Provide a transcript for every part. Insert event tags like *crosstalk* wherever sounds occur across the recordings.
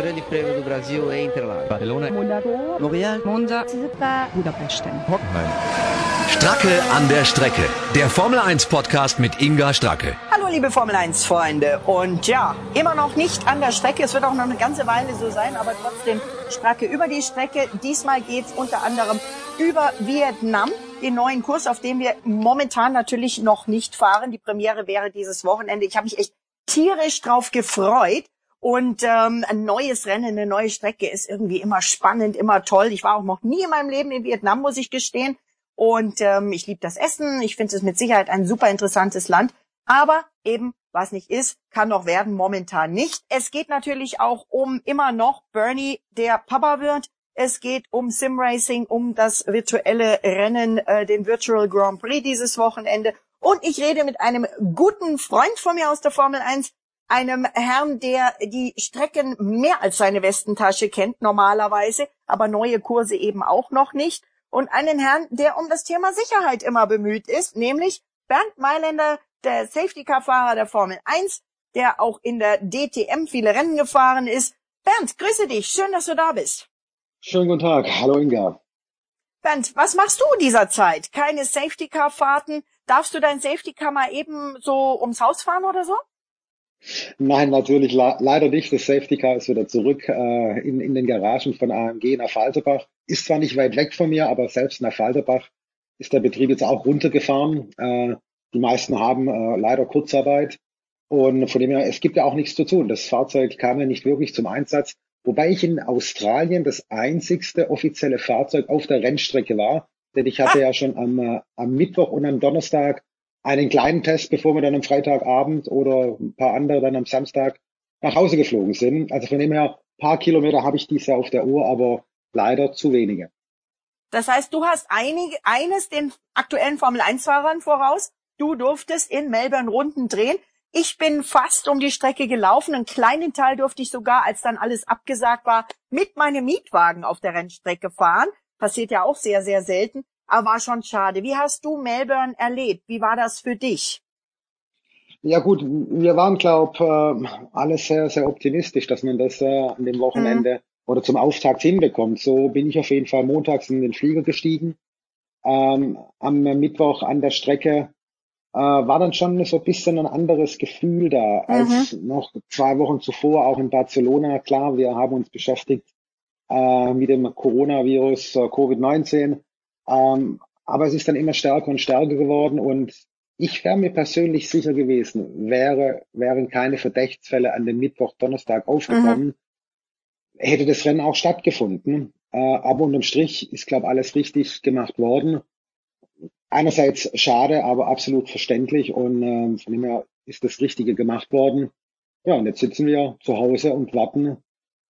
Grande Prêmio do Brasil em Interlagos. Barcelona. Monaco. Montreal. Monza. Budapest. Hockenheim. Stracke an der Strecke. Der Formel 1 Podcast mit Inga Stracke. Hallo liebe Formel 1 Freunde. Und ja, immer noch nicht an der Strecke. Es wird auch noch eine ganze Weile so sein, aber trotzdem Stracke über die Strecke. Diesmal geht's unter anderem über Vietnam, den neuen Kurs, auf dem wir momentan natürlich noch nicht fahren. Die Premiere wäre dieses Wochenende. Ich habe mich echt tierisch drauf gefreut. Und ähm, ein neues Rennen, eine neue Strecke ist irgendwie immer spannend, immer toll. Ich war auch noch nie in meinem Leben in Vietnam, muss ich gestehen. Und ähm, ich liebe das Essen. Ich finde es mit Sicherheit ein super interessantes Land. Aber eben, was nicht ist, kann noch werden, momentan nicht. Es geht natürlich auch um immer noch Bernie, der Papa wird. Es geht um Simracing, um das virtuelle Rennen, äh, den Virtual Grand Prix dieses Wochenende. Und ich rede mit einem guten Freund von mir aus der Formel 1, einem Herrn, der die Strecken mehr als seine Westentasche kennt normalerweise, aber neue Kurse eben auch noch nicht. Und einen Herrn, der um das Thema Sicherheit immer bemüht ist, nämlich Bernd Mailänder, der Safety-Car-Fahrer der Formel 1, der auch in der DTM viele Rennen gefahren ist. Bernd, grüße dich. Schön, dass du da bist. Schönen guten Tag. Hallo Inga. Bernd, was machst du dieser Zeit? Keine Safety-Car-Fahrten? Darfst du dein Safety-Car mal eben so ums Haus fahren oder so? Nein, natürlich le leider nicht. Das Safety Car ist wieder zurück äh, in, in den Garagen von AMG nach Falterbach. Ist zwar nicht weit weg von mir, aber selbst nach Falterbach ist der Betrieb jetzt auch runtergefahren. Äh, die meisten haben äh, leider Kurzarbeit. Und von dem her, es gibt ja auch nichts zu tun. Das Fahrzeug kam ja nicht wirklich zum Einsatz. Wobei ich in Australien das einzigste offizielle Fahrzeug auf der Rennstrecke war. Denn ich hatte ah. ja schon am, äh, am Mittwoch und am Donnerstag einen kleinen Test, bevor wir dann am Freitagabend oder ein paar andere dann am Samstag nach Hause geflogen sind. Also von dem her, paar Kilometer habe ich dieses Jahr auf der Uhr, aber leider zu wenige. Das heißt, du hast einige, eines den aktuellen Formel-1-Fahrern voraus. Du durftest in Melbourne Runden drehen. Ich bin fast um die Strecke gelaufen. Einen kleinen Teil durfte ich sogar, als dann alles abgesagt war, mit meinem Mietwagen auf der Rennstrecke fahren. Passiert ja auch sehr, sehr selten aber war schon schade. Wie hast du Melbourne erlebt? Wie war das für dich? Ja gut, wir waren, glaube äh, alle sehr, sehr optimistisch, dass man das äh, an dem Wochenende mhm. oder zum Auftakt hinbekommt. So bin ich auf jeden Fall montags in den Flieger gestiegen. Ähm, am Mittwoch an der Strecke äh, war dann schon so ein bisschen ein anderes Gefühl da als mhm. noch zwei Wochen zuvor, auch in Barcelona. Klar, wir haben uns beschäftigt äh, mit dem Coronavirus, äh, Covid-19 ähm, aber es ist dann immer stärker und stärker geworden und ich wäre mir persönlich sicher gewesen, wäre, wären keine Verdachtsfälle an dem Mittwoch, Donnerstag aufgekommen, mhm. hätte das Rennen auch stattgefunden. Äh, aber unterm Strich ist, glaube alles richtig gemacht worden. Einerseits schade, aber absolut verständlich und äh, von dem her ist das Richtige gemacht worden. Ja, und jetzt sitzen wir zu Hause und warten,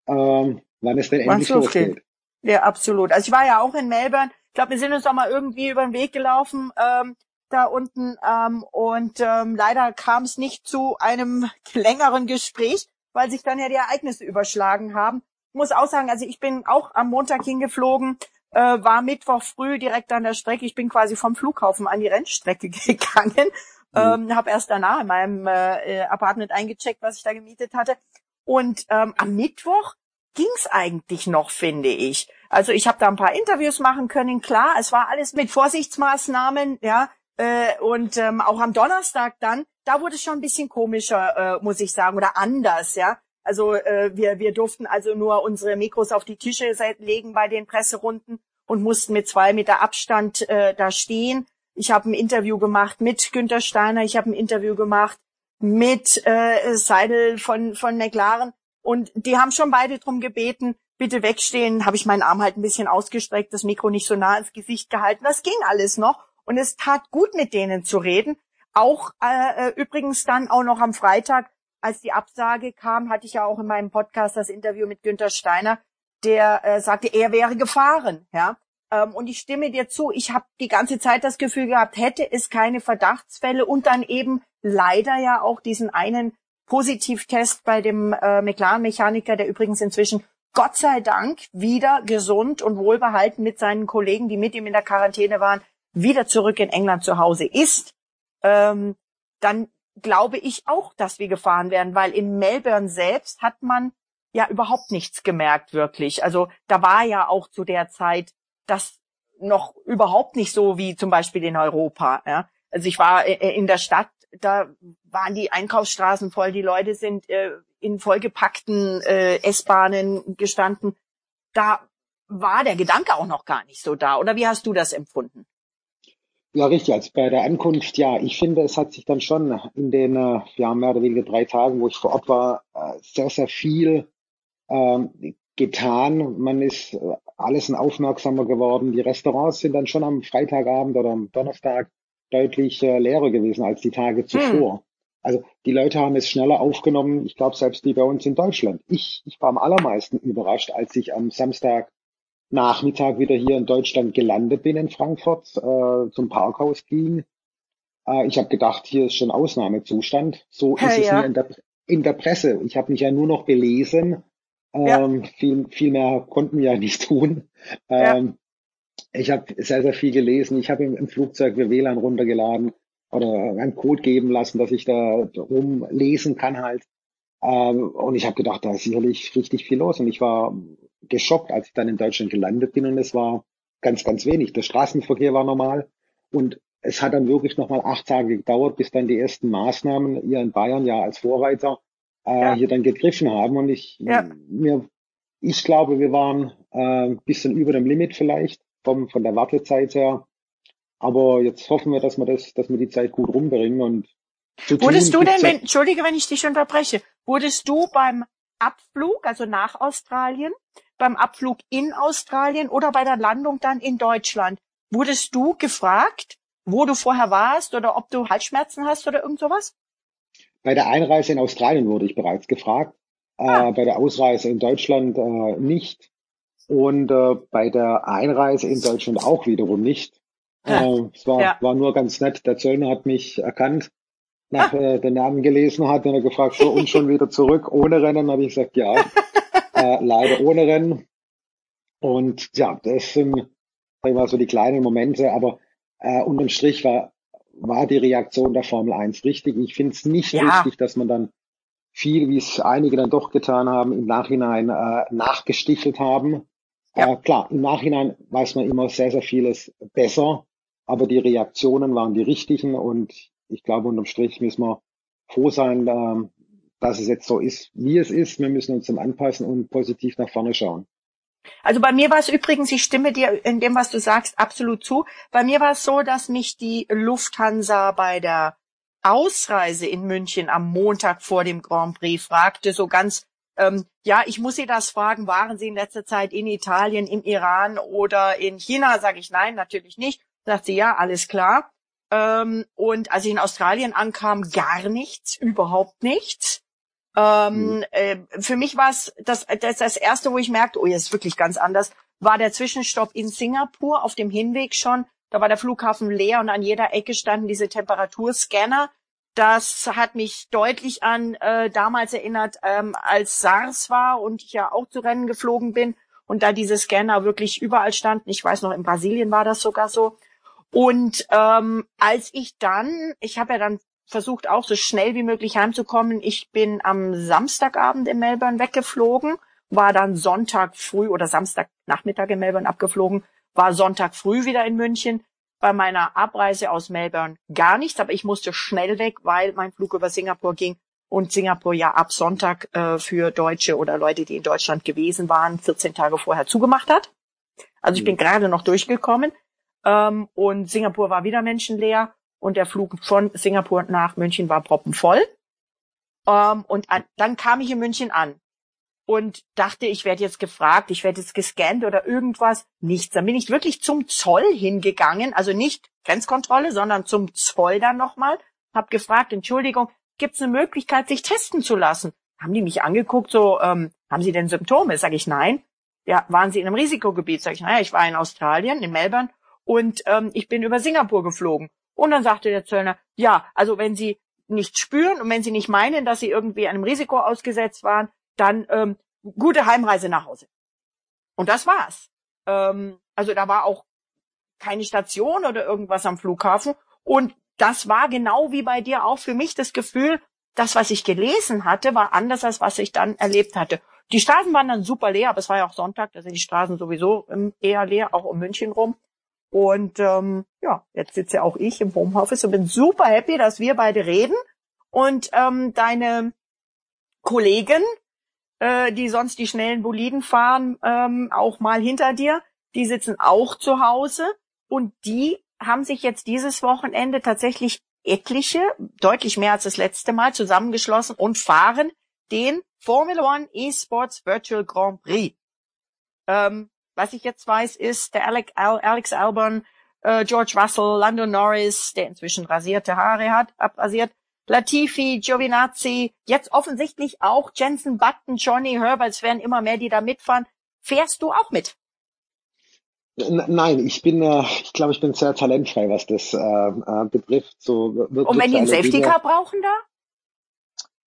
äh, wann es denn endlich losgeht. Ja, absolut. Also ich war ja auch in Melbourne ich glaube, wir sind uns doch mal irgendwie über den Weg gelaufen ähm, da unten ähm, und ähm, leider kam es nicht zu einem *laughs* längeren Gespräch, weil sich dann ja die Ereignisse überschlagen haben. Ich muss auch sagen, also ich bin auch am Montag hingeflogen, äh, war Mittwoch früh direkt an der Strecke. Ich bin quasi vom Flughafen an die Rennstrecke *laughs* gegangen, mhm. ähm, habe erst danach in meinem äh, Apartment eingecheckt, was ich da gemietet hatte. Und ähm, am Mittwoch ging's eigentlich noch, finde ich. Also ich habe da ein paar Interviews machen können. Klar, es war alles mit Vorsichtsmaßnahmen, ja. Äh, und ähm, auch am Donnerstag dann, da wurde es schon ein bisschen komischer, äh, muss ich sagen, oder anders, ja. Also äh, wir, wir durften also nur unsere Mikros auf die Tische legen bei den Presserunden und mussten mit zwei Meter Abstand äh, da stehen. Ich habe ein Interview gemacht mit Günter Steiner, ich habe ein Interview gemacht mit äh, Seidel von, von McLaren. Und die haben schon beide drum gebeten, bitte wegstehen, habe ich meinen Arm halt ein bisschen ausgestreckt, das Mikro nicht so nah ins Gesicht gehalten. Das ging alles noch. Und es tat gut, mit denen zu reden. Auch äh, äh, übrigens dann auch noch am Freitag, als die Absage kam, hatte ich ja auch in meinem Podcast das Interview mit Günter Steiner, der äh, sagte, er wäre gefahren. Ja, ähm, und ich stimme dir zu. Ich habe die ganze Zeit das Gefühl gehabt, hätte es keine Verdachtsfälle und dann eben leider ja auch diesen einen Positivtest bei dem äh, McLaren-Mechaniker, der übrigens inzwischen Gott sei Dank wieder gesund und wohlbehalten mit seinen Kollegen, die mit ihm in der Quarantäne waren, wieder zurück in England zu Hause ist, ähm, dann glaube ich auch, dass wir gefahren werden, weil in Melbourne selbst hat man ja überhaupt nichts gemerkt wirklich. Also da war ja auch zu der Zeit das noch überhaupt nicht so wie zum Beispiel in Europa. Ja? Also ich war äh, in der Stadt, da waren die Einkaufsstraßen voll, die Leute sind äh, in vollgepackten äh, S-Bahnen gestanden. Da war der Gedanke auch noch gar nicht so da. Oder wie hast du das empfunden? Ja, richtig. Also bei der Ankunft, ja, ich finde, es hat sich dann schon in den äh, ja, mehr oder weniger drei Tagen, wo ich vor Ort war, äh, sehr, sehr viel ähm, getan. Man ist äh, alles ein aufmerksamer geworden. Die Restaurants sind dann schon am Freitagabend oder am Donnerstag deutlich äh, leerer gewesen als die Tage zuvor. Hm. Also die Leute haben es schneller aufgenommen. Ich glaube, selbst die bei uns in Deutschland. Ich, ich war am allermeisten überrascht, als ich am Samstag Nachmittag wieder hier in Deutschland gelandet bin in Frankfurt, äh, zum Parkhaus ging. Äh, ich habe gedacht, hier ist schon Ausnahmezustand. So ist ja, es ja. in der, in der Presse. Ich habe mich ja nur noch belesen. Ähm, ja. viel, viel mehr konnten wir ja nicht tun. Ähm, ich habe sehr, sehr viel gelesen. Ich habe im, im Flugzeug mir WLAN runtergeladen oder einen Code geben lassen, dass ich da rumlesen kann halt. Ähm, und ich habe gedacht, da ist sicherlich richtig viel los. Und ich war geschockt, als ich dann in Deutschland gelandet bin und es war ganz, ganz wenig. Der Straßenverkehr war normal und es hat dann wirklich nochmal acht Tage gedauert, bis dann die ersten Maßnahmen hier in Bayern ja als Vorreiter äh, ja. hier dann gegriffen haben. Und ich, ja. mir, ich glaube, wir waren äh, ein bisschen über dem Limit vielleicht vom, von der Wartezeit her. Aber jetzt hoffen wir, dass wir das, dass wir die Zeit gut rumbringen und Wurdest du denn, wenn, entschuldige, wenn ich dich unterbreche, wurdest du beim Abflug, also nach Australien, beim Abflug in Australien oder bei der Landung dann in Deutschland. Wurdest du gefragt, wo du vorher warst oder ob du Halsschmerzen hast oder irgend sowas? Bei der Einreise in Australien wurde ich bereits gefragt, äh, ah. äh, bei der Ausreise in Deutschland äh, nicht und äh, bei der Einreise in Deutschland auch wiederum nicht. Äh, es war, ja. war nur ganz nett. Der Zöllner hat mich erkannt, nach ah. äh, den Namen gelesen hat und er gefragt, so und schon wieder zurück ohne Rennen, habe ich gesagt, ja. *laughs* äh, leider ohne Rennen. Und ja, das sind sag ich mal, so die kleinen Momente, aber äh, unterm Strich war, war die Reaktion der Formel 1 richtig. Ich finde es nicht ja. richtig, dass man dann viel, wie es einige dann doch getan haben, im Nachhinein äh, nachgestichelt haben. Ja. Äh, klar, im Nachhinein weiß man immer sehr, sehr vieles besser, aber die Reaktionen waren die richtigen und ich glaube, unterm Strich müssen wir froh sein, äh, dass es jetzt so ist, wie es ist. Wir müssen uns dann anpassen und positiv nach vorne schauen. Also bei mir war es übrigens, ich stimme dir in dem, was du sagst, absolut zu. Bei mir war es so, dass mich die Lufthansa bei der Ausreise in München am Montag vor dem Grand Prix fragte, so ganz, ähm, ja, ich muss Sie das fragen, waren Sie in letzter Zeit in Italien, im Iran oder in China? Sage ich nein, natürlich nicht. Sagt sie, ja, alles klar. Ähm, und als ich in Australien ankam, gar nichts, überhaupt nichts. Ähm, mhm. äh, für mich war es das, das, das erste, wo ich merkte, oh, jetzt ist wirklich ganz anders, war der Zwischenstopp in Singapur auf dem Hinweg schon. Da war der Flughafen leer und an jeder Ecke standen diese Temperaturscanner. Das hat mich deutlich an äh, damals erinnert, ähm, als SARS war und ich ja auch zu Rennen geflogen bin und da diese Scanner wirklich überall standen. Ich weiß noch, in Brasilien war das sogar so. Und ähm, als ich dann, ich habe ja dann versucht auch so schnell wie möglich heimzukommen. Ich bin am Samstagabend in Melbourne weggeflogen, war dann Sonntag früh oder Samstagnachmittag in Melbourne abgeflogen, war Sonntag früh wieder in München. Bei meiner Abreise aus Melbourne gar nichts, aber ich musste schnell weg, weil mein Flug über Singapur ging und Singapur ja ab Sonntag äh, für Deutsche oder Leute, die in Deutschland gewesen waren, 14 Tage vorher zugemacht hat. Also ich bin mhm. gerade noch durchgekommen ähm, und Singapur war wieder menschenleer und der Flug von Singapur nach München war proppenvoll. Ähm, und an, dann kam ich in München an und dachte, ich werde jetzt gefragt, ich werde jetzt gescannt oder irgendwas. Nichts. Dann bin ich wirklich zum Zoll hingegangen, also nicht Grenzkontrolle, sondern zum Zoll dann nochmal, hab gefragt, Entschuldigung, gibt es eine Möglichkeit, sich testen zu lassen? Haben die mich angeguckt, so, ähm, haben Sie denn Symptome? Sag ich, nein. Ja, waren Sie in einem Risikogebiet? Sag ich, naja, ich war in Australien, in Melbourne, und ähm, ich bin über Singapur geflogen. Und dann sagte der Zöllner, ja, also wenn Sie nicht spüren und wenn Sie nicht meinen, dass Sie irgendwie einem Risiko ausgesetzt waren, dann ähm, gute Heimreise nach Hause. Und das war's. Ähm, also da war auch keine Station oder irgendwas am Flughafen. Und das war genau wie bei dir auch für mich das Gefühl, das, was ich gelesen hatte, war anders als was ich dann erlebt hatte. die Straßen waren dann super leer, aber es war ja auch Sonntag, da sind die Straßen sowieso ähm, eher leer, auch um München rum. Und ähm, ja, jetzt sitze auch ich im Homeoffice und bin super happy, dass wir beide reden. Und ähm, deine Kollegen, äh, die sonst die schnellen Boliden fahren, ähm, auch mal hinter dir, die sitzen auch zu Hause und die haben sich jetzt dieses Wochenende tatsächlich etliche, deutlich mehr als das letzte Mal, zusammengeschlossen und fahren den Formula One eSports Virtual Grand Prix. Ähm, was ich jetzt weiß, ist der Alex, Alex Albon, äh, George Russell, Lando Norris, der inzwischen rasierte Haare hat, abrasiert, Latifi, Giovinazzi, jetzt offensichtlich auch Jensen Button, Johnny Herbert, es werden immer mehr, die da mitfahren. Fährst du auch mit? Nein, ich bin, äh, ich glaube, ich bin sehr talentfrei, was das äh, äh, betrifft. So, Und wenn die einen Safety Car brauchen da?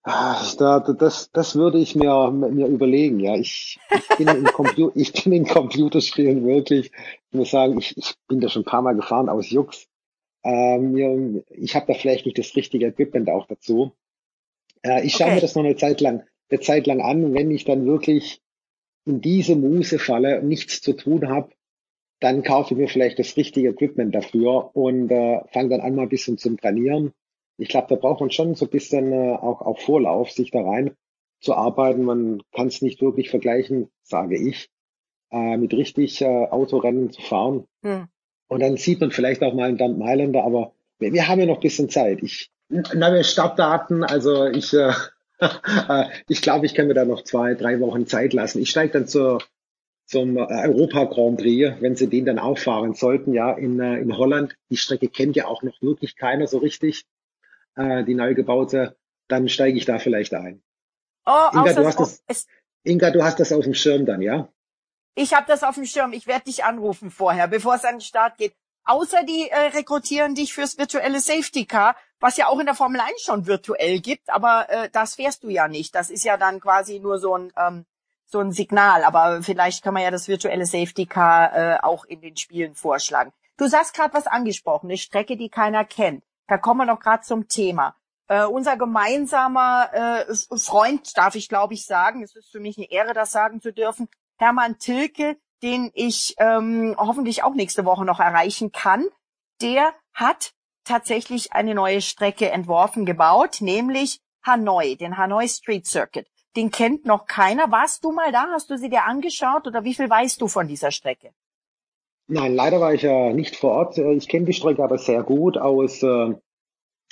Da, das, das würde ich mir, mir überlegen. Ja, ich, ich bin in Computer, *laughs* ich bin in Computerspielen wirklich. Ich muss sagen, ich, ich bin da schon ein paar Mal gefahren aus Jux. Ähm, ich habe da vielleicht nicht das richtige Equipment auch dazu. Äh, ich schaue okay. mir das noch eine Zeit lang, eine Zeit lang an. Wenn ich dann wirklich in diese Muse falle und nichts zu tun habe, dann kaufe ich mir vielleicht das richtige Equipment dafür und äh, fange dann an mal ein bisschen zum Trainieren ich glaube, da braucht man schon so ein bisschen äh, auch, auch Vorlauf, sich da rein zu arbeiten. Man kann es nicht wirklich vergleichen, sage ich, äh, mit richtig äh, Autorennen zu fahren. Hm. Und dann sieht man vielleicht auch mal einen Dump Mailänder, aber wir, wir, haben ja noch ein bisschen Zeit. Ich, neue Startdaten, also ich, äh, *laughs* äh, ich glaube, ich kann mir da noch zwei, drei Wochen Zeit lassen. Ich steige dann zur, zum äh, Europa Grand Prix, wenn sie den dann auffahren sollten, ja, in, äh, in Holland. Die Strecke kennt ja auch noch wirklich keiner so richtig äh, die neu gebaute, dann steige ich da vielleicht ein. Oh, Inga, du hast das, Inga, du hast das auf dem Schirm dann, ja? Ich habe das auf dem Schirm. Ich werde dich anrufen vorher, bevor es an den Start geht. Außer die äh, rekrutieren dich fürs virtuelle Safety Car, was ja auch in der Formel 1 schon virtuell gibt, aber äh, das fährst du ja nicht. Das ist ja dann quasi nur so ein ähm, so ein Signal, aber vielleicht kann man ja das virtuelle Safety Car äh, auch in den Spielen vorschlagen. Du hast gerade was angesprochen, eine Strecke, die keiner kennt. Da kommen wir noch gerade zum Thema. Äh, unser gemeinsamer äh, Freund, darf ich glaube ich sagen, es ist für mich eine Ehre, das sagen zu dürfen, Hermann Tilke, den ich ähm, hoffentlich auch nächste Woche noch erreichen kann, der hat tatsächlich eine neue Strecke entworfen, gebaut, nämlich Hanoi, den Hanoi Street Circuit. Den kennt noch keiner. Warst du mal da? Hast du sie dir angeschaut oder wie viel weißt du von dieser Strecke? Nein, leider war ich ja nicht vor Ort. Äh, ich kenne die Strecke aber sehr gut aus, äh,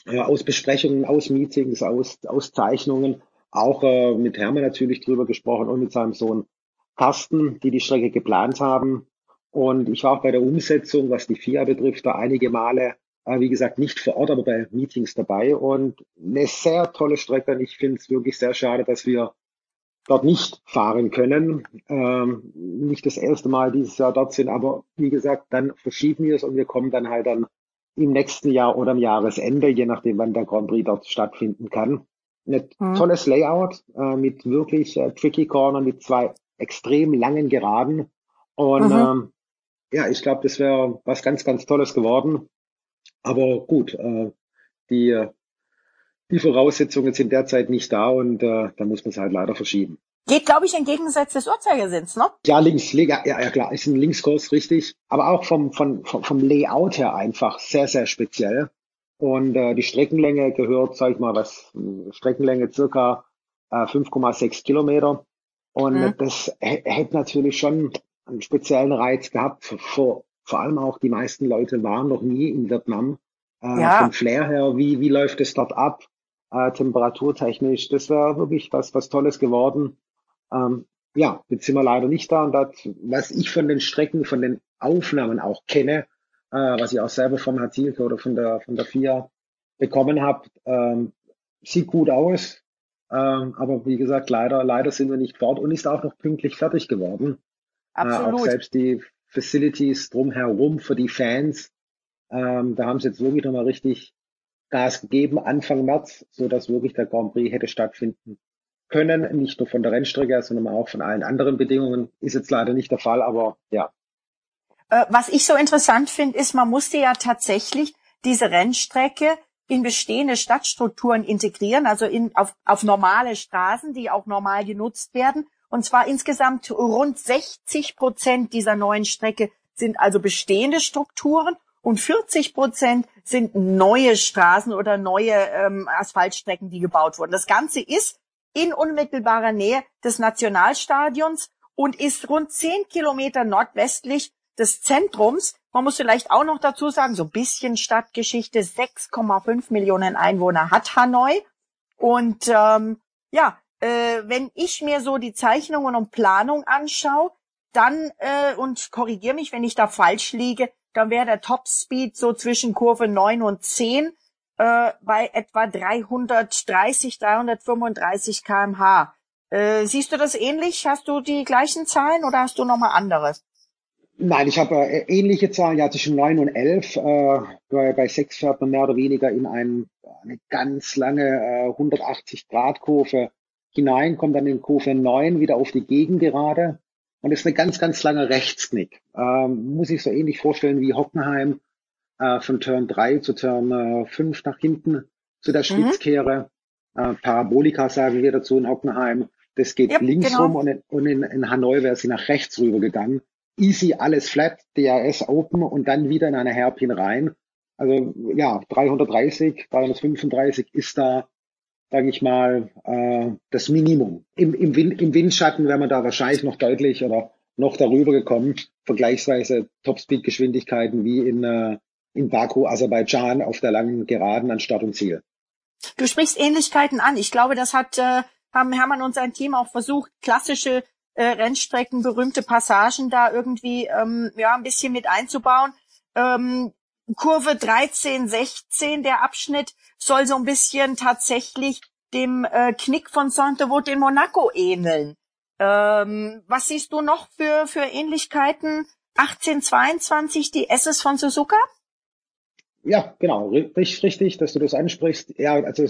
äh, aus Besprechungen, aus Meetings, aus, aus Zeichnungen. Auch äh, mit Hermann natürlich drüber gesprochen und mit seinem Sohn Carsten, die die Strecke geplant haben. Und ich war auch bei der Umsetzung, was die FIA betrifft, da einige Male, äh, wie gesagt, nicht vor Ort, aber bei Meetings dabei. Und eine sehr tolle Strecke. Und ich finde es wirklich sehr schade, dass wir dort nicht fahren können. Ähm, nicht das erste Mal dieses Jahr dort sind, aber wie gesagt, dann verschieben wir es und wir kommen dann halt dann im nächsten Jahr oder am Jahresende, je nachdem, wann der Grand Prix dort stattfinden kann. Ein mhm. tolles Layout äh, mit wirklich äh, tricky Corner, mit zwei extrem langen Geraden. Und mhm. ähm, ja, ich glaube, das wäre was ganz, ganz Tolles geworden. Aber gut, äh, die die Voraussetzungen sind derzeit nicht da und äh, da muss man es halt leider verschieben. Geht, glaube ich, entgegengesetzt des Uhrzeigersinns, ne? Ja, links, ja, ja klar, ist ein Linkskurs, richtig. Aber auch vom, vom, vom Layout her einfach sehr, sehr speziell. Und äh, die Streckenlänge gehört, sag ich mal, was, Streckenlänge circa äh, 5,6 Kilometer. Und mhm. das hätte natürlich schon einen speziellen Reiz gehabt. Vor, vor allem auch die meisten Leute waren noch nie in Vietnam. Äh, ja. Vom Flair her, wie, wie läuft es dort ab? Äh, temperaturtechnisch. Das wäre wirklich was, was Tolles geworden. Ähm, ja, jetzt sind wir leider nicht da und das, was ich von den Strecken, von den Aufnahmen auch kenne, äh, was ich auch selber vom Hazilke oder von der, von der FIA bekommen habe, ähm, sieht gut aus. Ähm, aber wie gesagt, leider, leider sind wir nicht fort und ist auch noch pünktlich fertig geworden. Absolut. Äh, auch selbst die Facilities drumherum für die Fans, ähm, da haben sie jetzt wirklich nochmal richtig Gas gegeben Anfang März, so wirklich der Grand Prix hätte stattfinden können, nicht nur von der Rennstrecke, sondern auch von allen anderen Bedingungen. Ist jetzt leider nicht der Fall, aber ja. Äh, was ich so interessant finde, ist, man musste ja tatsächlich diese Rennstrecke in bestehende Stadtstrukturen integrieren, also in, auf, auf normale Straßen, die auch normal genutzt werden. Und zwar insgesamt rund 60 Prozent dieser neuen Strecke sind also bestehende Strukturen und 40 Prozent sind neue Straßen oder neue ähm, Asphaltstrecken, die gebaut wurden. Das Ganze ist in unmittelbarer Nähe des Nationalstadions und ist rund 10 Kilometer nordwestlich des Zentrums. Man muss vielleicht auch noch dazu sagen, so ein bisschen Stadtgeschichte, 6,5 Millionen Einwohner hat Hanoi. Und ähm, ja, äh, wenn ich mir so die Zeichnungen und Planung anschaue, dann, äh, und korrigiere mich, wenn ich da falsch liege, dann wäre der Topspeed so zwischen Kurve 9 und 10 äh, bei etwa 330, 335 kmh. Äh, siehst du das ähnlich? Hast du die gleichen Zahlen oder hast du nochmal andere? Nein, ich habe äh, ähnliche Zahlen, ja zwischen 9 und 11. Äh, bei, bei 6 fährt man mehr oder weniger in ein, eine ganz lange äh, 180-Grad-Kurve hinein, kommt dann in Kurve 9 wieder auf die Gegengerade und ist eine ganz, ganz lange Rechtsknick. Ähm, muss ich so ähnlich vorstellen wie Hockenheim äh, von Turn 3 zu Turn äh, 5 nach hinten zu der. Spitzkehre. Mhm. Äh, Parabolika sagen wir dazu in Hockenheim. Das geht yep, links genau. rum und, in, und in, in Hanoi wäre sie nach rechts rüber gegangen. Easy, alles flat, DRS open und dann wieder in eine Hairpin rein. Also ja, 330, 335 ist da sage ich mal, äh, das Minimum. Im, im, Wind, Im Windschatten wäre man da wahrscheinlich noch deutlich oder noch darüber gekommen, vergleichsweise Topspeed-Geschwindigkeiten wie in, äh, in Baku, Aserbaidschan auf der langen Geraden an Start und Ziel. Du sprichst Ähnlichkeiten an. Ich glaube, das hat äh, haben Hermann und sein Team auch versucht, klassische äh, Rennstrecken, berühmte Passagen da irgendwie ähm, ja ein bisschen mit einzubauen. Ähm, Kurve 13, 16, der Abschnitt soll so ein bisschen tatsächlich dem äh, Knick von Saint-Devote in Monaco ähneln. Ähm, was siehst du noch für, für Ähnlichkeiten? 1822, die SS von Suzuka? Ja, genau, richtig, richtig, dass du das ansprichst. Ja, also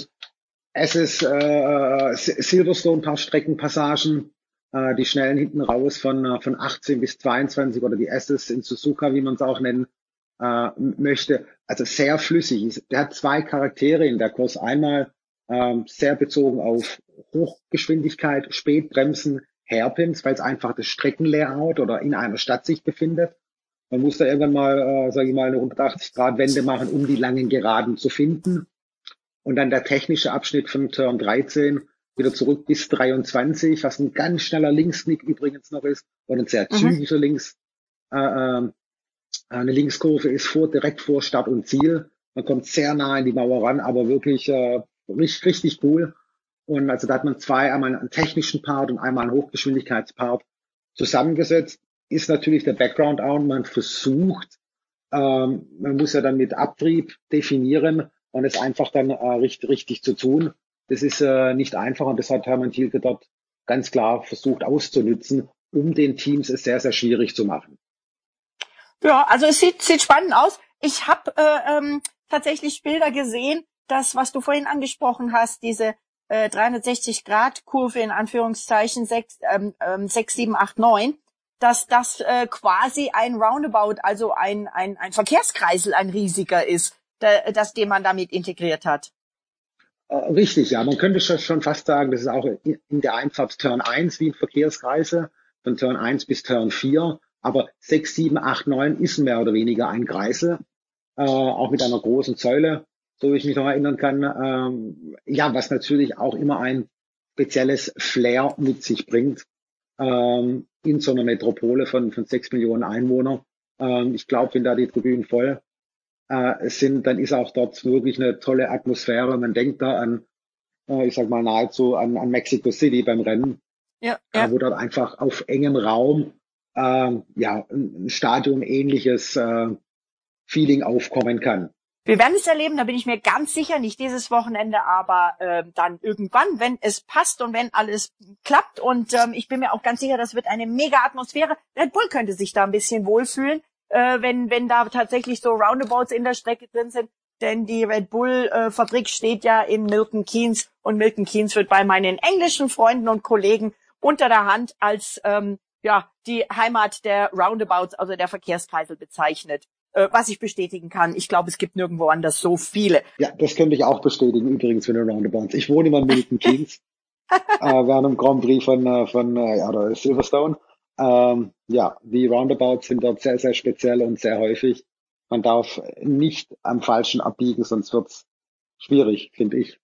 SS äh, Silverstone, paar Streckenpassagen, äh, die schnellen hinten raus von, äh, von 18 bis 22 oder die SS in Suzuka, wie man es auch nennen äh, möchte. Also sehr flüssig. Der hat zwei Charaktere in der Kurs. Einmal ähm, sehr bezogen auf Hochgeschwindigkeit, Spätbremsen, Hairpins, weil es einfach das Streckenlayout oder in einer Stadt sich befindet. Man muss da irgendwann mal, äh, sage ich mal, eine 180 Grad Wende machen, um die langen Geraden zu finden. Und dann der technische Abschnitt von Turn 13 wieder zurück bis 23, was ein ganz schneller Linksknick übrigens noch ist und ein sehr mhm. zügiger mhm. Links, äh, ähm, eine Linkskurve ist vor, direkt vor Start und Ziel. Man kommt sehr nah in die Mauer ran, aber wirklich äh, richtig, richtig cool. Und also da hat man zwei, einmal einen technischen Part und einmal einen Hochgeschwindigkeitspart zusammengesetzt. Ist natürlich der Background auch man versucht, ähm, man muss ja dann mit Abtrieb definieren und es einfach dann äh, richtig, richtig zu tun. Das ist äh, nicht einfach und das hat Hermann Thielke dort ganz klar versucht auszunützen, um den Teams es sehr, sehr schwierig zu machen. Ja, also es sieht, sieht spannend aus. Ich habe äh, ähm, tatsächlich Bilder gesehen, das, was du vorhin angesprochen hast, diese äh, 360-Grad-Kurve in Anführungszeichen 6, ähm, ähm, 6, 7, 8, 9, dass das äh, quasi ein Roundabout, also ein, ein, ein Verkehrskreisel, ein riesiger ist, der, das den man damit integriert hat. Äh, richtig, ja. Man könnte schon fast sagen, das ist auch in der Einfahrt Turn 1 wie ein Verkehrskreisel, von Turn 1 bis Turn 4 aber 6, 7, 8, 9 ist mehr oder weniger ein Kreisel, äh, auch mit einer großen Säule, so wie ich mich noch erinnern kann. Ähm, ja, was natürlich auch immer ein spezielles Flair mit sich bringt ähm, in so einer Metropole von, von 6 Millionen Einwohnern. Ähm, ich glaube, wenn da die Tribünen voll äh, sind, dann ist auch dort wirklich eine tolle Atmosphäre. Man denkt da an, äh, ich sag mal nahezu an, an Mexico City beim Rennen, ja, ja. Äh, wo dort einfach auf engem Raum ähm, ja, ein Stadion-ähnliches äh, Feeling aufkommen kann. Wir werden es erleben, da bin ich mir ganz sicher, nicht dieses Wochenende, aber äh, dann irgendwann, wenn es passt und wenn alles klappt. Und ähm, ich bin mir auch ganz sicher, das wird eine mega Atmosphäre. Red Bull könnte sich da ein bisschen wohlfühlen, äh, wenn, wenn da tatsächlich so Roundabouts in der Strecke drin sind. Denn die Red Bull-Fabrik äh, steht ja in Milton Keynes und Milton Keynes wird bei meinen englischen Freunden und Kollegen unter der Hand als ähm, ja, die Heimat der Roundabouts, also der Verkehrskreisel bezeichnet. Äh, was ich bestätigen kann. Ich glaube, es gibt nirgendwo anders so viele. Ja, das könnte ich auch bestätigen, übrigens für den Roundabouts. Ich wohne immer in Milton Keynes. *laughs* äh, während dem Grand Prix von, äh, von äh, ja, oder Silverstone. Ähm, ja, die Roundabouts sind dort sehr, sehr speziell und sehr häufig. Man darf nicht am Falschen abbiegen, sonst wird's schwierig, finde ich.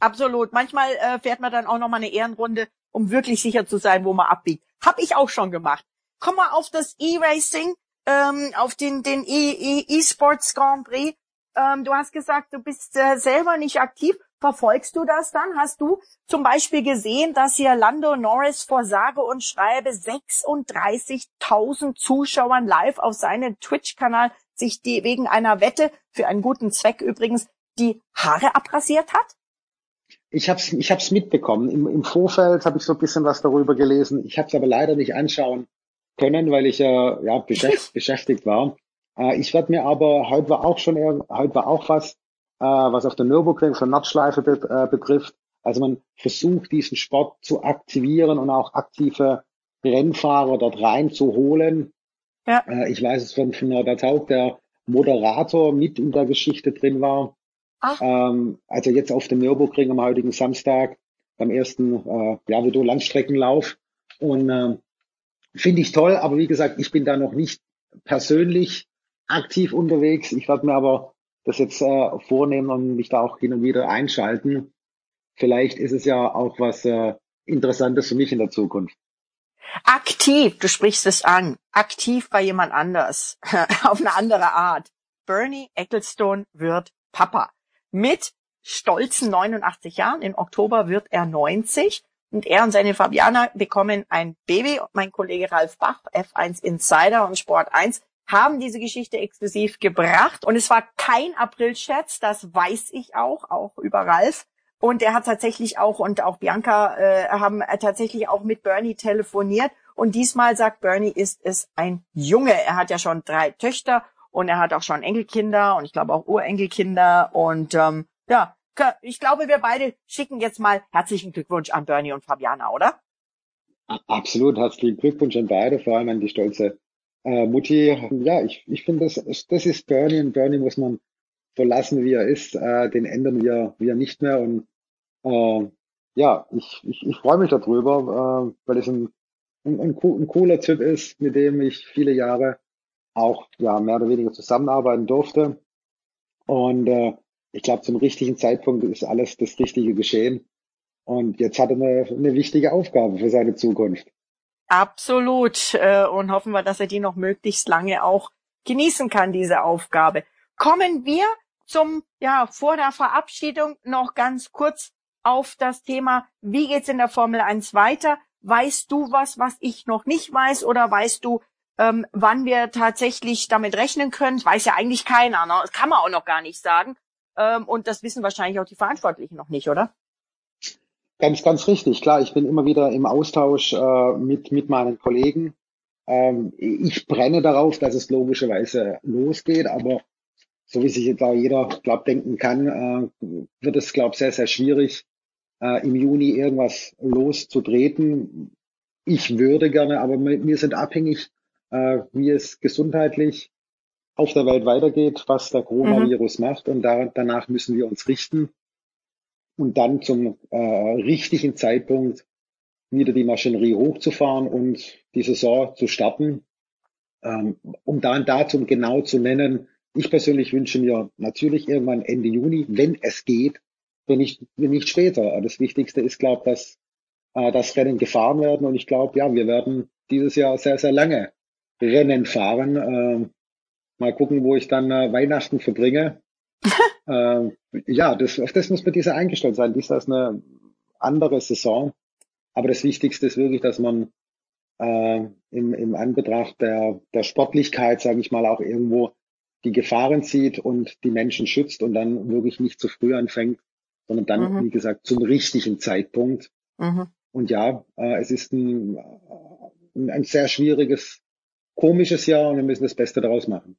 Absolut. Manchmal äh, fährt man dann auch noch mal eine Ehrenrunde, um wirklich sicher zu sein, wo man abbiegt. Hab ich auch schon gemacht. Komm mal auf das E-Racing, ähm, auf den den E-Sports Grand Prix. Ähm, du hast gesagt, du bist äh, selber nicht aktiv. Verfolgst du das dann? Hast du zum Beispiel gesehen, dass hier Lando Norris vor sage und schreibe 36.000 Zuschauern live auf seinem Twitch-Kanal sich die wegen einer Wette für einen guten Zweck übrigens die Haare abrasiert hat? Ich habe es ich hab's mitbekommen. Im, Im Vorfeld habe ich so ein bisschen was darüber gelesen. Ich habe es aber leider nicht anschauen können, weil ich äh, ja beschäftigt, *laughs* beschäftigt war. Äh, ich werde mir aber, heute war auch schon, heute war auch was, äh, was auf der Nürburgring für Nordschleife bet, äh, betrifft. Also man versucht, diesen Sport zu aktivieren und auch aktive Rennfahrer dort reinzuholen. Ja. Äh, ich weiß es von, von Norbert Haug, der Moderator mit in der Geschichte drin war. Ähm, also jetzt auf dem Nürburgring am heutigen Samstag beim ersten äh, ja, Video Langstreckenlauf. Und äh, finde ich toll, aber wie gesagt, ich bin da noch nicht persönlich aktiv unterwegs. Ich werde mir aber das jetzt äh, vornehmen und mich da auch hin und wieder einschalten. Vielleicht ist es ja auch was äh, Interessantes für mich in der Zukunft. Aktiv, du sprichst es an. Aktiv bei jemand anders. *laughs* Auf eine andere Art. Bernie Ecclestone wird Papa mit stolzen 89 Jahren. Im Oktober wird er 90 und er und seine Fabiana bekommen ein Baby. Und mein Kollege Ralf Bach, F1 Insider und Sport 1, haben diese Geschichte exklusiv gebracht. Und es war kein April-Scherz, das weiß ich auch, auch über Ralf. Und er hat tatsächlich auch, und auch Bianca äh, haben tatsächlich auch mit Bernie telefoniert. Und diesmal sagt Bernie, ist es ein Junge. Er hat ja schon drei Töchter und er hat auch schon Enkelkinder und ich glaube auch Urenkelkinder. Und ähm, ja, ich glaube, wir beide schicken jetzt mal herzlichen Glückwunsch an Bernie und Fabiana, oder? Absolut, herzlichen Glückwunsch an beide, vor allem an die stolze äh, Mutti. Ja, ich, ich finde, das, das ist Bernie und Bernie muss man so lassen, wie er ist. Äh, den ändern wir, wir nicht mehr. Und äh, ja, ich, ich, ich freue mich darüber, äh, weil es ein, ein, ein, ein cooler Typ ist, mit dem ich viele Jahre auch ja mehr oder weniger zusammenarbeiten durfte. Und äh, ich glaube, zum richtigen Zeitpunkt ist alles das Richtige geschehen. Und jetzt hat er eine, eine wichtige Aufgabe für seine Zukunft. Absolut. Äh, und hoffen wir, dass er die noch möglichst lange auch genießen kann, diese Aufgabe. Kommen wir zum, ja, vor der Verabschiedung noch ganz kurz auf das Thema, wie geht's in der Formel 1 weiter? Weißt du was, was ich noch nicht weiß oder weißt du, ähm, wann wir tatsächlich damit rechnen können? Weiß ja eigentlich keiner, ne? das kann man auch noch gar nicht sagen. Ähm, und das wissen wahrscheinlich auch die Verantwortlichen noch nicht, oder? Ganz, ganz richtig. Klar, ich bin immer wieder im Austausch äh, mit, mit meinen Kollegen. Ähm, ich brenne darauf, dass es logischerweise losgeht, aber so wie sich auch jeder, glaub, denken kann, äh, wird es, glaub, sehr, sehr schwierig, äh, im Juni irgendwas loszutreten. Ich würde gerne, aber wir sind abhängig, äh, wie es gesundheitlich auf der Welt weitergeht, was der Coronavirus mhm. macht und da, danach müssen wir uns richten und dann zum äh, richtigen Zeitpunkt wieder die Maschinerie hochzufahren und die Saison zu starten. Ähm, um dann Datum genau zu nennen, ich persönlich wünsche mir natürlich irgendwann Ende Juni, wenn es geht, wenn nicht, wenn nicht später. Das Wichtigste ist, glaube ich, dass äh, das Rennen gefahren werden und ich glaube, ja, wir werden dieses Jahr sehr, sehr lange Rennen fahren. Äh, mal gucken, wo ich dann äh, Weihnachten verbringe. *laughs* äh, ja, das, auf das muss man dieser eingestellt sein. Dies ist eine andere Saison. Aber das Wichtigste ist wirklich, dass man äh, im, im Anbetracht der, der Sportlichkeit, sage ich mal, auch irgendwo die Gefahren sieht und die Menschen schützt und dann wirklich nicht zu früh anfängt, sondern dann, mhm. wie gesagt, zum richtigen Zeitpunkt. Mhm. Und ja, äh, es ist ein, ein sehr schwieriges, komisches Jahr und wir müssen das Beste daraus machen.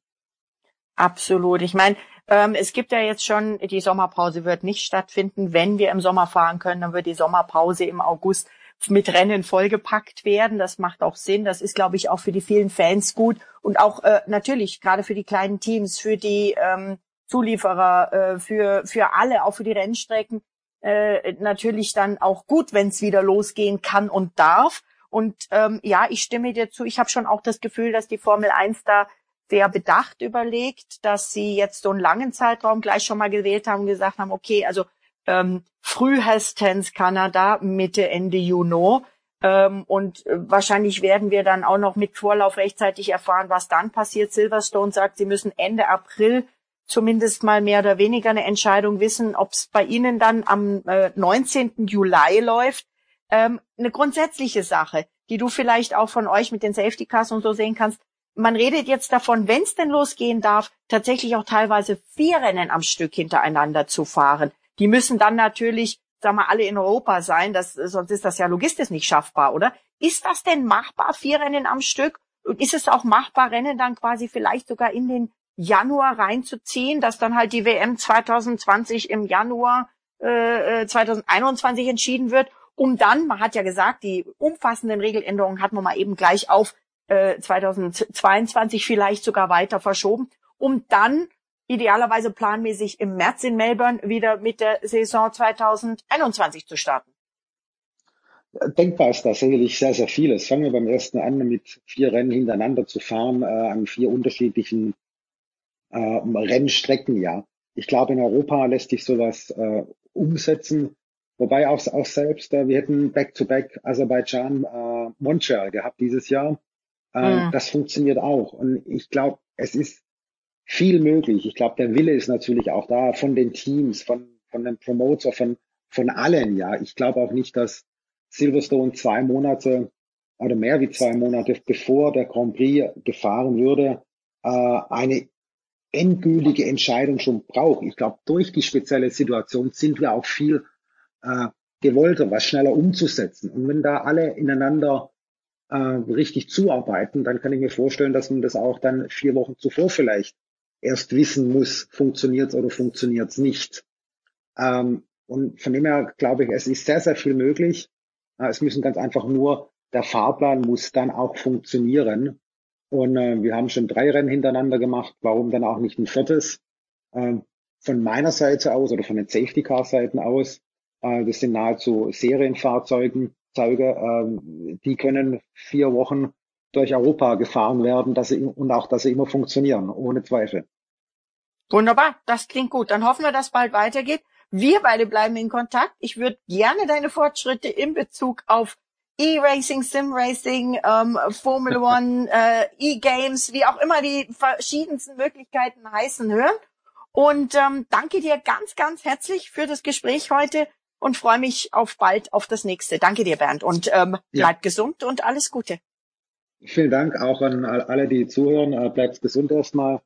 Absolut. Ich meine, ähm, es gibt ja jetzt schon, die Sommerpause wird nicht stattfinden. Wenn wir im Sommer fahren können, dann wird die Sommerpause im August mit Rennen vollgepackt werden. Das macht auch Sinn. Das ist, glaube ich, auch für die vielen Fans gut und auch äh, natürlich gerade für die kleinen Teams, für die ähm, Zulieferer, äh, für für alle, auch für die Rennstrecken äh, natürlich dann auch gut, wenn es wieder losgehen kann und darf. Und ähm, ja, ich stimme dir zu. Ich habe schon auch das Gefühl, dass die Formel 1 da sehr bedacht überlegt, dass sie jetzt so einen langen Zeitraum gleich schon mal gewählt haben und gesagt haben, okay, also ähm, frühestens Kanada, Mitte, Ende Juni. Ähm, und äh, wahrscheinlich werden wir dann auch noch mit Vorlauf rechtzeitig erfahren, was dann passiert. Silverstone sagt, sie müssen Ende April zumindest mal mehr oder weniger eine Entscheidung wissen, ob es bei Ihnen dann am äh, 19. Juli läuft. Ähm, eine grundsätzliche Sache, die du vielleicht auch von euch mit den Safety Cars und so sehen kannst. Man redet jetzt davon, wenn es denn losgehen darf, tatsächlich auch teilweise vier Rennen am Stück hintereinander zu fahren. Die müssen dann natürlich, sagen wir, alle in Europa sein, das, sonst ist das ja logistisch nicht schaffbar, oder? Ist das denn machbar, vier Rennen am Stück? Und ist es auch machbar, Rennen dann quasi vielleicht sogar in den Januar reinzuziehen, dass dann halt die WM 2020 im Januar äh, 2021 äh, entschieden wird, um dann, man hat ja gesagt, die umfassenden Regeländerungen hat man mal eben gleich auf äh, 2022 vielleicht sogar weiter verschoben, um dann idealerweise planmäßig im März in Melbourne wieder mit der Saison 2021 zu starten. Denkbar ist da sicherlich sehr, sehr vieles. Fangen wir beim ersten an, mit vier Rennen hintereinander zu fahren, äh, an vier unterschiedlichen äh, Rennstrecken, ja. Ich glaube, in Europa lässt sich sowas äh, umsetzen. Wobei auch, auch selbst, äh, wir hätten Back-to-Back -back Aserbaidschan äh, Montreal gehabt dieses Jahr. Äh, mhm. Das funktioniert auch. Und ich glaube, es ist viel möglich. Ich glaube, der Wille ist natürlich auch da von den Teams, von, von den Promoter, von, von allen, ja. Ich glaube auch nicht, dass Silverstone zwei Monate oder mehr wie zwei Monate bevor der Grand Prix gefahren würde, äh, eine endgültige Entscheidung schon braucht. Ich glaube, durch die spezielle Situation sind wir auch viel äh, gewollter, was schneller umzusetzen. Und wenn da alle ineinander äh, richtig zuarbeiten, dann kann ich mir vorstellen, dass man das auch dann vier Wochen zuvor vielleicht erst wissen muss, funktioniert oder funktioniert es nicht. Ähm, und von dem her glaube ich, es ist sehr, sehr viel möglich. Äh, es müssen ganz einfach nur, der Fahrplan muss dann auch funktionieren. Und äh, wir haben schon drei Rennen hintereinander gemacht. Warum dann auch nicht ein viertes? Äh, von meiner Seite aus oder von den Safety Car Seiten aus, das sind nahezu Serienfahrzeuge, Zeuge, äh, die können vier Wochen durch Europa gefahren werden dass sie, und auch, dass sie immer funktionieren, ohne Zweifel. Wunderbar, das klingt gut. Dann hoffen wir, dass bald weitergeht. Wir beide bleiben in Kontakt. Ich würde gerne deine Fortschritte in Bezug auf E-Racing, Sim-Racing, ähm, Formel *laughs* One, äh, E-Games, wie auch immer die verschiedensten Möglichkeiten heißen, hören. Und ähm, danke dir ganz, ganz herzlich für das Gespräch heute und freue mich auf bald auf das nächste. Danke dir, Bernd. Und ähm, ja. bleib gesund und alles Gute. Vielen Dank auch an alle, die zuhören. Äh, bleibt gesund erstmal.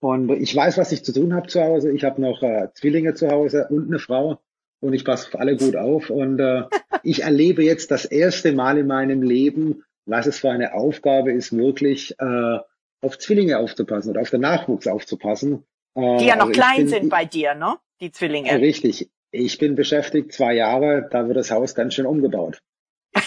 Und ich weiß, was ich zu tun habe zu Hause. Ich habe noch äh, Zwillinge zu Hause und eine Frau und ich passe auf alle gut auf. Und äh, *laughs* ich erlebe jetzt das erste Mal in meinem Leben, was es für eine Aufgabe ist, wirklich äh, auf Zwillinge aufzupassen oder auf den Nachwuchs aufzupassen. Äh, die ja noch also klein bin, sind bei dir, ne? Die Zwillinge. Richtig. Ich bin beschäftigt zwei Jahre, da wird das Haus ganz schön umgebaut. *laughs*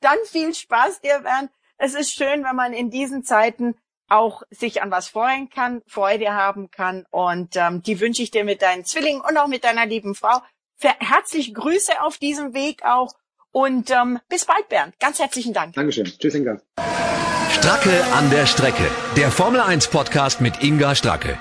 Dann viel Spaß dir, Bernd. Es ist schön, wenn man in diesen Zeiten auch sich an was freuen kann, Freude haben kann. Und ähm, die wünsche ich dir mit deinen Zwillingen und auch mit deiner lieben Frau. Herzliche Grüße auf diesem Weg auch. Und ähm, bis bald, Bernd. Ganz herzlichen Dank. Dankeschön. Tschüss, Inga. Stracke an der Strecke. Der Formel 1 Podcast mit Inga Stracke.